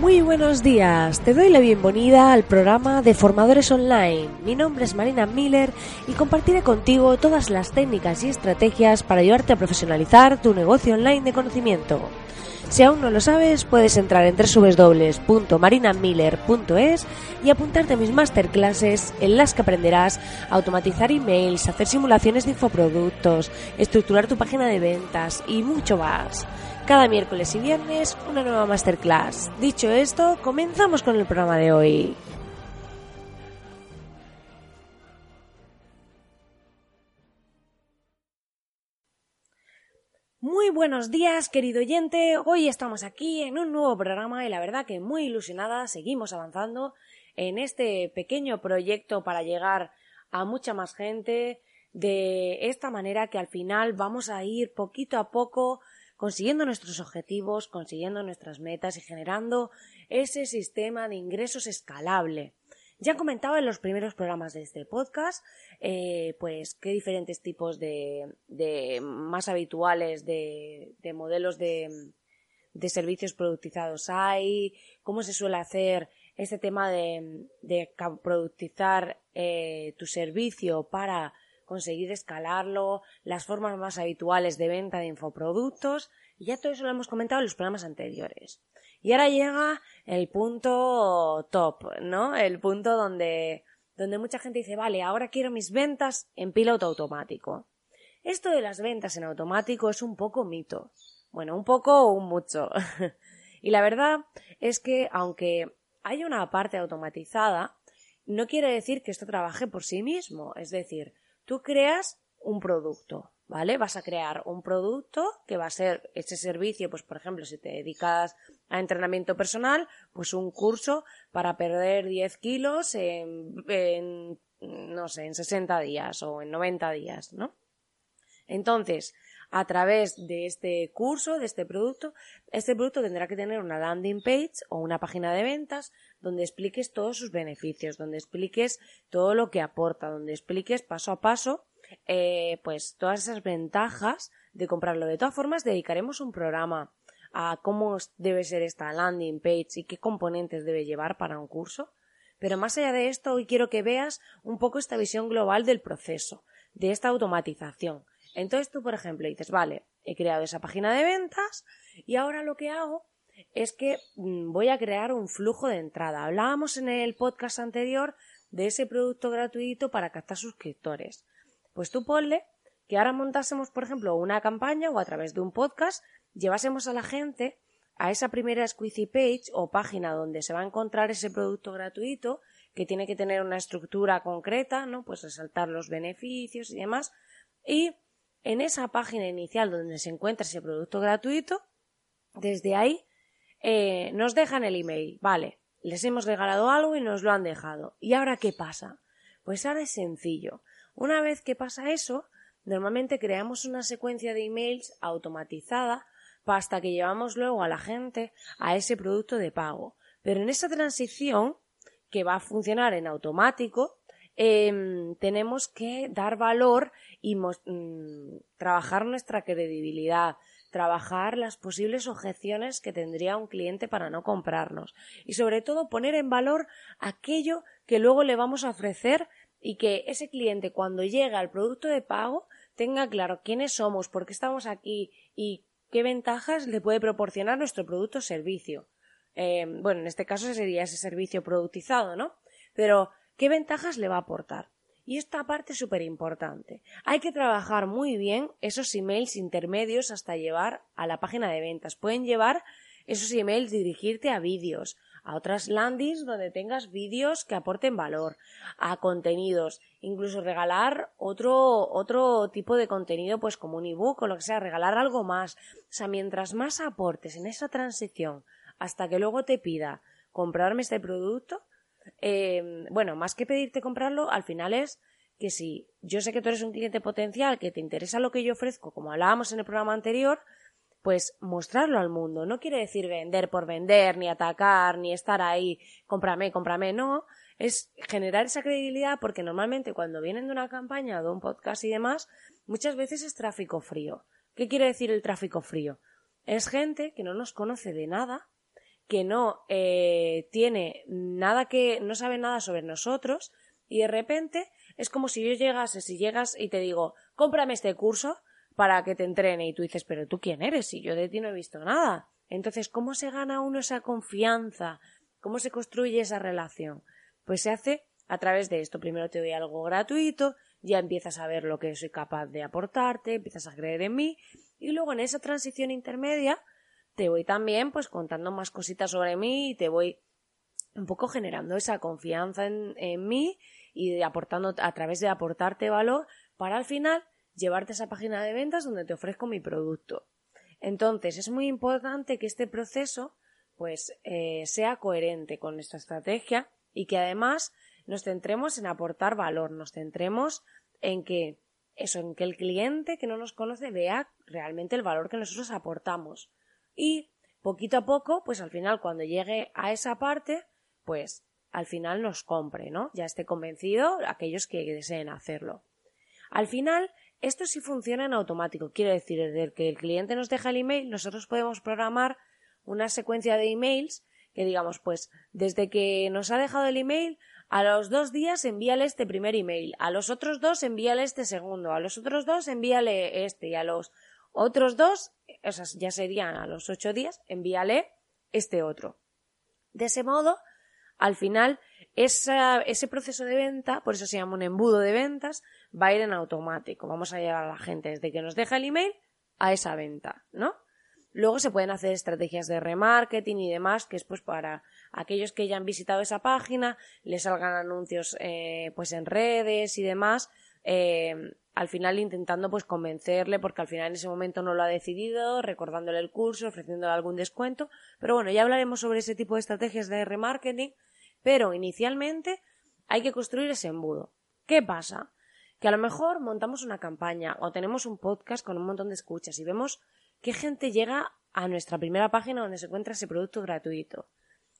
Muy buenos días, te doy la bienvenida al programa de Formadores Online. Mi nombre es Marina Miller y compartiré contigo todas las técnicas y estrategias para ayudarte a profesionalizar tu negocio online de conocimiento. Si aún no lo sabes, puedes entrar en www.marinamiller.es y apuntarte a mis masterclasses en las que aprenderás a automatizar emails, hacer simulaciones de infoproductos, estructurar tu página de ventas y mucho más. Cada miércoles y viernes una nueva masterclass. Dicho esto, comenzamos con el programa de hoy. Muy buenos días, querido oyente. Hoy estamos aquí en un nuevo programa y la verdad que muy ilusionada seguimos avanzando en este pequeño proyecto para llegar a mucha más gente de esta manera que al final vamos a ir poquito a poco consiguiendo nuestros objetivos, consiguiendo nuestras metas y generando ese sistema de ingresos escalable. Ya comentaba en los primeros programas de este podcast, eh, pues qué diferentes tipos de, de más habituales de, de modelos de, de, servicios productizados hay, cómo se suele hacer este tema de, productizar eh, tu servicio para conseguir escalarlo, las formas más habituales de venta de infoproductos, y ya todo eso lo hemos comentado en los programas anteriores. Y ahora llega el punto top, ¿no? El punto donde, donde mucha gente dice, vale, ahora quiero mis ventas en piloto automático. Esto de las ventas en automático es un poco mito. Bueno, un poco o un mucho. y la verdad es que aunque hay una parte automatizada, no quiere decir que esto trabaje por sí mismo. Es decir, tú creas un producto, ¿vale? Vas a crear un producto que va a ser ese servicio, pues por ejemplo, si te dedicas a entrenamiento personal, pues un curso para perder 10 kilos en, no sé, en 60 días o en 90 días, ¿no? Entonces, a través de este curso, de este producto, este producto tendrá que tener una landing page o una página de ventas donde expliques todos sus beneficios, donde expliques todo lo que aporta, donde expliques paso a paso eh, pues todas esas ventajas de comprarlo. De todas formas, dedicaremos un programa a cómo debe ser esta landing page y qué componentes debe llevar para un curso. Pero más allá de esto, hoy quiero que veas un poco esta visión global del proceso, de esta automatización. Entonces tú, por ejemplo, dices, vale, he creado esa página de ventas y ahora lo que hago es que mm, voy a crear un flujo de entrada. Hablábamos en el podcast anterior de ese producto gratuito para captar suscriptores. Pues tú ponle que ahora montásemos, por ejemplo, una campaña o a través de un podcast llevásemos a la gente a esa primera squeezy page o página donde se va a encontrar ese producto gratuito que tiene que tener una estructura concreta, ¿no? Pues resaltar los beneficios y demás. Y en esa página inicial donde se encuentra ese producto gratuito, desde ahí eh, nos dejan el email. Vale, les hemos regalado algo y nos lo han dejado. ¿Y ahora qué pasa? Pues ahora es sencillo. Una vez que pasa eso, normalmente creamos una secuencia de emails automatizada hasta que llevamos luego a la gente a ese producto de pago. Pero en esa transición, que va a funcionar en automático, Em, tenemos que dar valor y mm, trabajar nuestra credibilidad, trabajar las posibles objeciones que tendría un cliente para no comprarnos y sobre todo poner en valor aquello que luego le vamos a ofrecer y que ese cliente cuando llega al producto de pago tenga claro quiénes somos, por qué estamos aquí y qué ventajas le puede proporcionar nuestro producto o servicio. Em, bueno, en este caso sería ese servicio productizado, ¿no? Pero ¿Qué ventajas le va a aportar? Y esta parte es súper importante. Hay que trabajar muy bien esos emails intermedios hasta llevar a la página de ventas. Pueden llevar esos emails dirigirte a vídeos, a otras landings donde tengas vídeos que aporten valor, a contenidos, incluso regalar otro, otro tipo de contenido, pues como un ebook o lo que sea, regalar algo más. O sea, mientras más aportes en esa transición hasta que luego te pida comprarme este producto, eh, bueno, más que pedirte comprarlo, al final es que si yo sé que tú eres un cliente potencial, que te interesa lo que yo ofrezco, como hablábamos en el programa anterior, pues mostrarlo al mundo. No quiere decir vender por vender, ni atacar, ni estar ahí, cómprame, cómprame, no. Es generar esa credibilidad porque normalmente cuando vienen de una campaña de un podcast y demás, muchas veces es tráfico frío. ¿Qué quiere decir el tráfico frío? Es gente que no nos conoce de nada, que no eh, tiene nada que, no sabe nada sobre nosotros y de repente es como si yo llegase, si llegas y te digo, cómprame este curso, para que te entrene y tú dices, pero tú quién eres si yo de ti no he visto nada. Entonces, ¿cómo se gana uno esa confianza? ¿Cómo se construye esa relación? Pues se hace a través de esto. Primero te doy algo gratuito, ya empiezas a ver lo que soy capaz de aportarte, empiezas a creer en mí y luego en esa transición intermedia te voy también pues contando más cositas sobre mí y te voy un poco generando esa confianza en, en mí y aportando a través de aportarte valor para al final llevarte a esa página de ventas donde te ofrezco mi producto. Entonces, es muy importante que este proceso pues eh, sea coherente con nuestra estrategia y que además nos centremos en aportar valor, nos centremos en que eso, en que el cliente que no nos conoce vea realmente el valor que nosotros aportamos. Y poquito a poco, pues al final cuando llegue a esa parte, pues al final nos compre, ¿no? Ya esté convencido aquellos que deseen hacerlo. Al final, esto sí funciona en automático. Quiere decir, desde que el cliente nos deja el email, nosotros podemos programar una secuencia de emails que digamos, pues desde que nos ha dejado el email, a los dos días envíale este primer email, a los otros dos envíale este segundo, a los otros dos envíale este y a los otros dos, esas ya serían a los ocho días, envíale este otro. De ese modo, al final ese proceso de venta, por eso se llama un embudo de ventas, va a ir en automático. Vamos a llevar a la gente desde que nos deja el email a esa venta, ¿no? Luego se pueden hacer estrategias de remarketing y demás, que es pues para aquellos que ya han visitado esa página, les salgan anuncios eh, pues en redes y demás, eh, al final intentando pues convencerle, porque al final en ese momento no lo ha decidido, recordándole el curso, ofreciéndole algún descuento, pero bueno, ya hablaremos sobre ese tipo de estrategias de remarketing pero inicialmente hay que construir ese embudo. ¿Qué pasa? Que a lo mejor montamos una campaña o tenemos un podcast con un montón de escuchas y vemos qué gente llega a nuestra primera página donde se encuentra ese producto gratuito.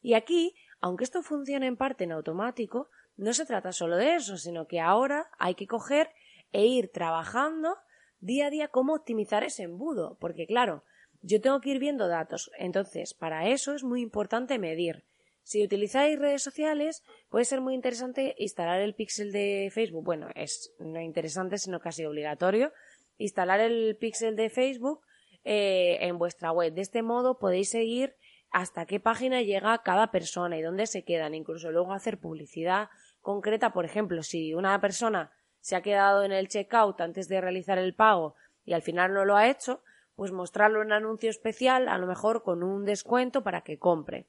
Y aquí, aunque esto funcione en parte en automático, no se trata solo de eso, sino que ahora hay que coger e ir trabajando día a día cómo optimizar ese embudo, porque claro, yo tengo que ir viendo datos, entonces para eso es muy importante medir si utilizáis redes sociales, puede ser muy interesante instalar el pixel de Facebook. Bueno, es no interesante, sino casi obligatorio. Instalar el pixel de Facebook eh, en vuestra web. De este modo podéis seguir hasta qué página llega cada persona y dónde se quedan. Incluso luego hacer publicidad concreta. Por ejemplo, si una persona se ha quedado en el checkout antes de realizar el pago y al final no lo ha hecho, pues mostrarlo en un anuncio especial, a lo mejor con un descuento para que compre.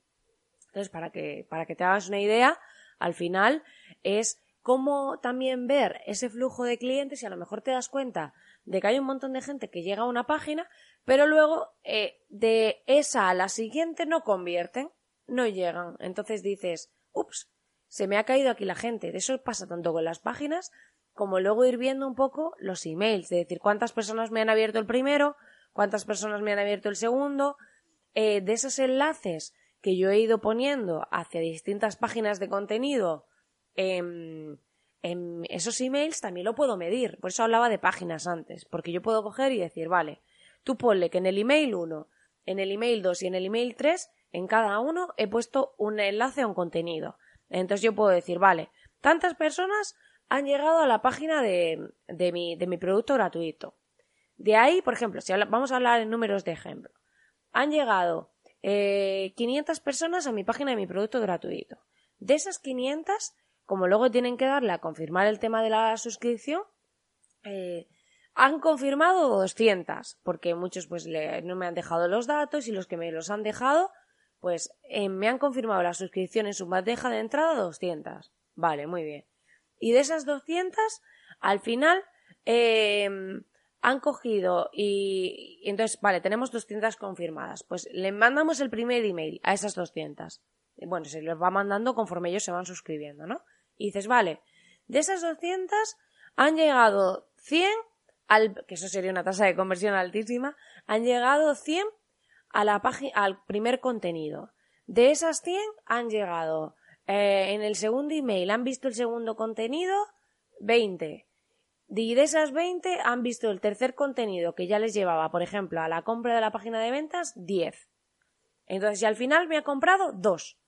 Entonces, para que, para que te hagas una idea, al final es cómo también ver ese flujo de clientes y a lo mejor te das cuenta de que hay un montón de gente que llega a una página, pero luego eh, de esa a la siguiente no convierten, no llegan. Entonces dices, ups, se me ha caído aquí la gente. De eso pasa tanto con las páginas como luego ir viendo un poco los emails, de decir cuántas personas me han abierto el primero, cuántas personas me han abierto el segundo, eh, de esos enlaces que yo he ido poniendo hacia distintas páginas de contenido en, esos emails también lo puedo medir. Por eso hablaba de páginas antes, porque yo puedo coger y decir, vale, tú ponle que en el email 1, en el email 2 y en el email 3, en cada uno he puesto un enlace a un contenido. Entonces yo puedo decir, vale, tantas personas han llegado a la página de, de, mi, de mi producto gratuito. De ahí, por ejemplo, si vamos a hablar en números de ejemplo, han llegado eh, 500 personas a mi página de mi producto gratuito. De esas 500, como luego tienen que darle a confirmar el tema de la suscripción, eh, han confirmado 200, porque muchos pues no me han dejado los datos y los que me los han dejado, Pues eh, me han confirmado la suscripción en su bandeja de entrada 200. Vale, muy bien. Y de esas 200, al final em, han cogido y, y, entonces, vale, tenemos 200 confirmadas. Pues le mandamos el primer email a esas 200. Bueno, se les va mandando conforme ellos se van suscribiendo, ¿no? Y dices, vale, de esas 200 han llegado 100 al, que eso sería una tasa de conversión altísima, han llegado 100 a la al primer contenido. De esas 100 han llegado eh, en el segundo email, han visto el segundo contenido 20. Y de esas 20 han visto el tercer contenido que ya les llevaba, por ejemplo, a la compra de la página de ventas 10. Entonces, si al final me ha comprado 2.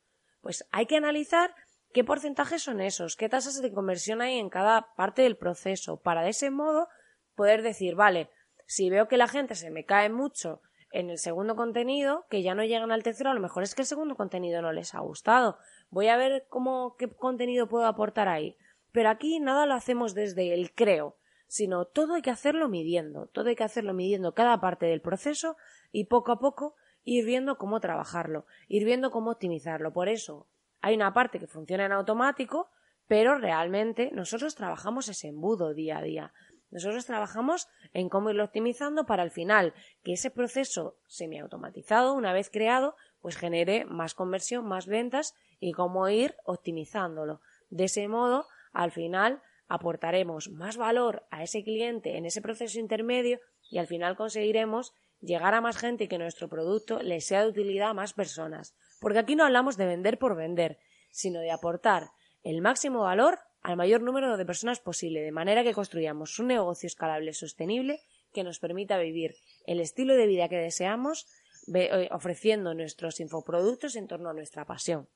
Pues hay que analizar qué porcentajes son esos, qué tasas de conversión hay en cada parte del proceso, para de ese modo poder decir, vale, si veo que la gente se me cae mucho en el segundo contenido, que ya no llegan al tercero, a lo mejor es que el segundo contenido no les ha gustado. Voy a ver cómo, qué contenido puedo aportar ahí. Pero aquí nada lo hacemos desde el creo, sino todo hay que hacerlo midiendo, todo hay que hacerlo midiendo cada parte del proceso y poco a poco ir viendo cómo trabajarlo, ir viendo cómo optimizarlo. Por eso hay una parte que funciona en automático, pero realmente nosotros trabajamos ese embudo día a día. Nosotros trabajamos en cómo irlo optimizando para al final que ese proceso semiautomatizado, una vez creado, pues genere más conversión, más ventas y cómo ir optimizándolo. De ese modo, al final aportaremos más valor a ese cliente en ese proceso intermedio y al final conseguiremos llegar a más gente y que nuestro producto le sea de utilidad a más personas. Porque aquí no hablamos de vender por vender, sino de aportar el máximo valor al mayor número de personas posible, de manera que construyamos un negocio escalable sostenible que nos permita vivir el estilo de vida que deseamos eh, ofreciendo nuestros infoproductos en torno a nuestra pasión.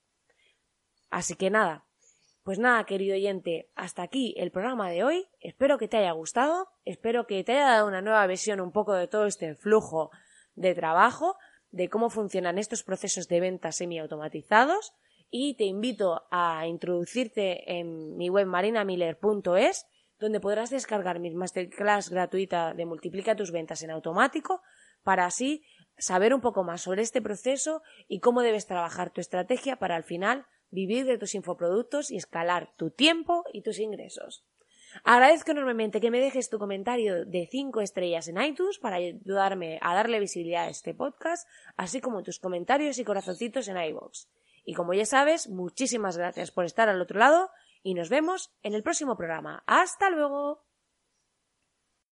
Así que nada, pues nada, querido oyente, hasta aquí el programa de hoy. Espero que te haya gustado, espero que te haya dado una nueva visión un poco de todo este flujo de trabajo, de cómo funcionan estos procesos de venta semiautomatizados y te invito a introducirte en mi web marinamiller.es donde podrás descargar mi masterclass gratuita de Multiplica tus ventas en automático para así saber un poco más sobre este proceso y cómo debes trabajar tu estrategia para al final vivir de tus infoproductos y escalar tu tiempo y tus ingresos. Agradezco enormemente que me dejes tu comentario de 5 estrellas en iTunes para ayudarme a darle visibilidad a este podcast, así como tus comentarios y corazoncitos en iVoox. Y como ya sabes, muchísimas gracias por estar al otro lado y nos vemos en el próximo programa. ¡Hasta luego!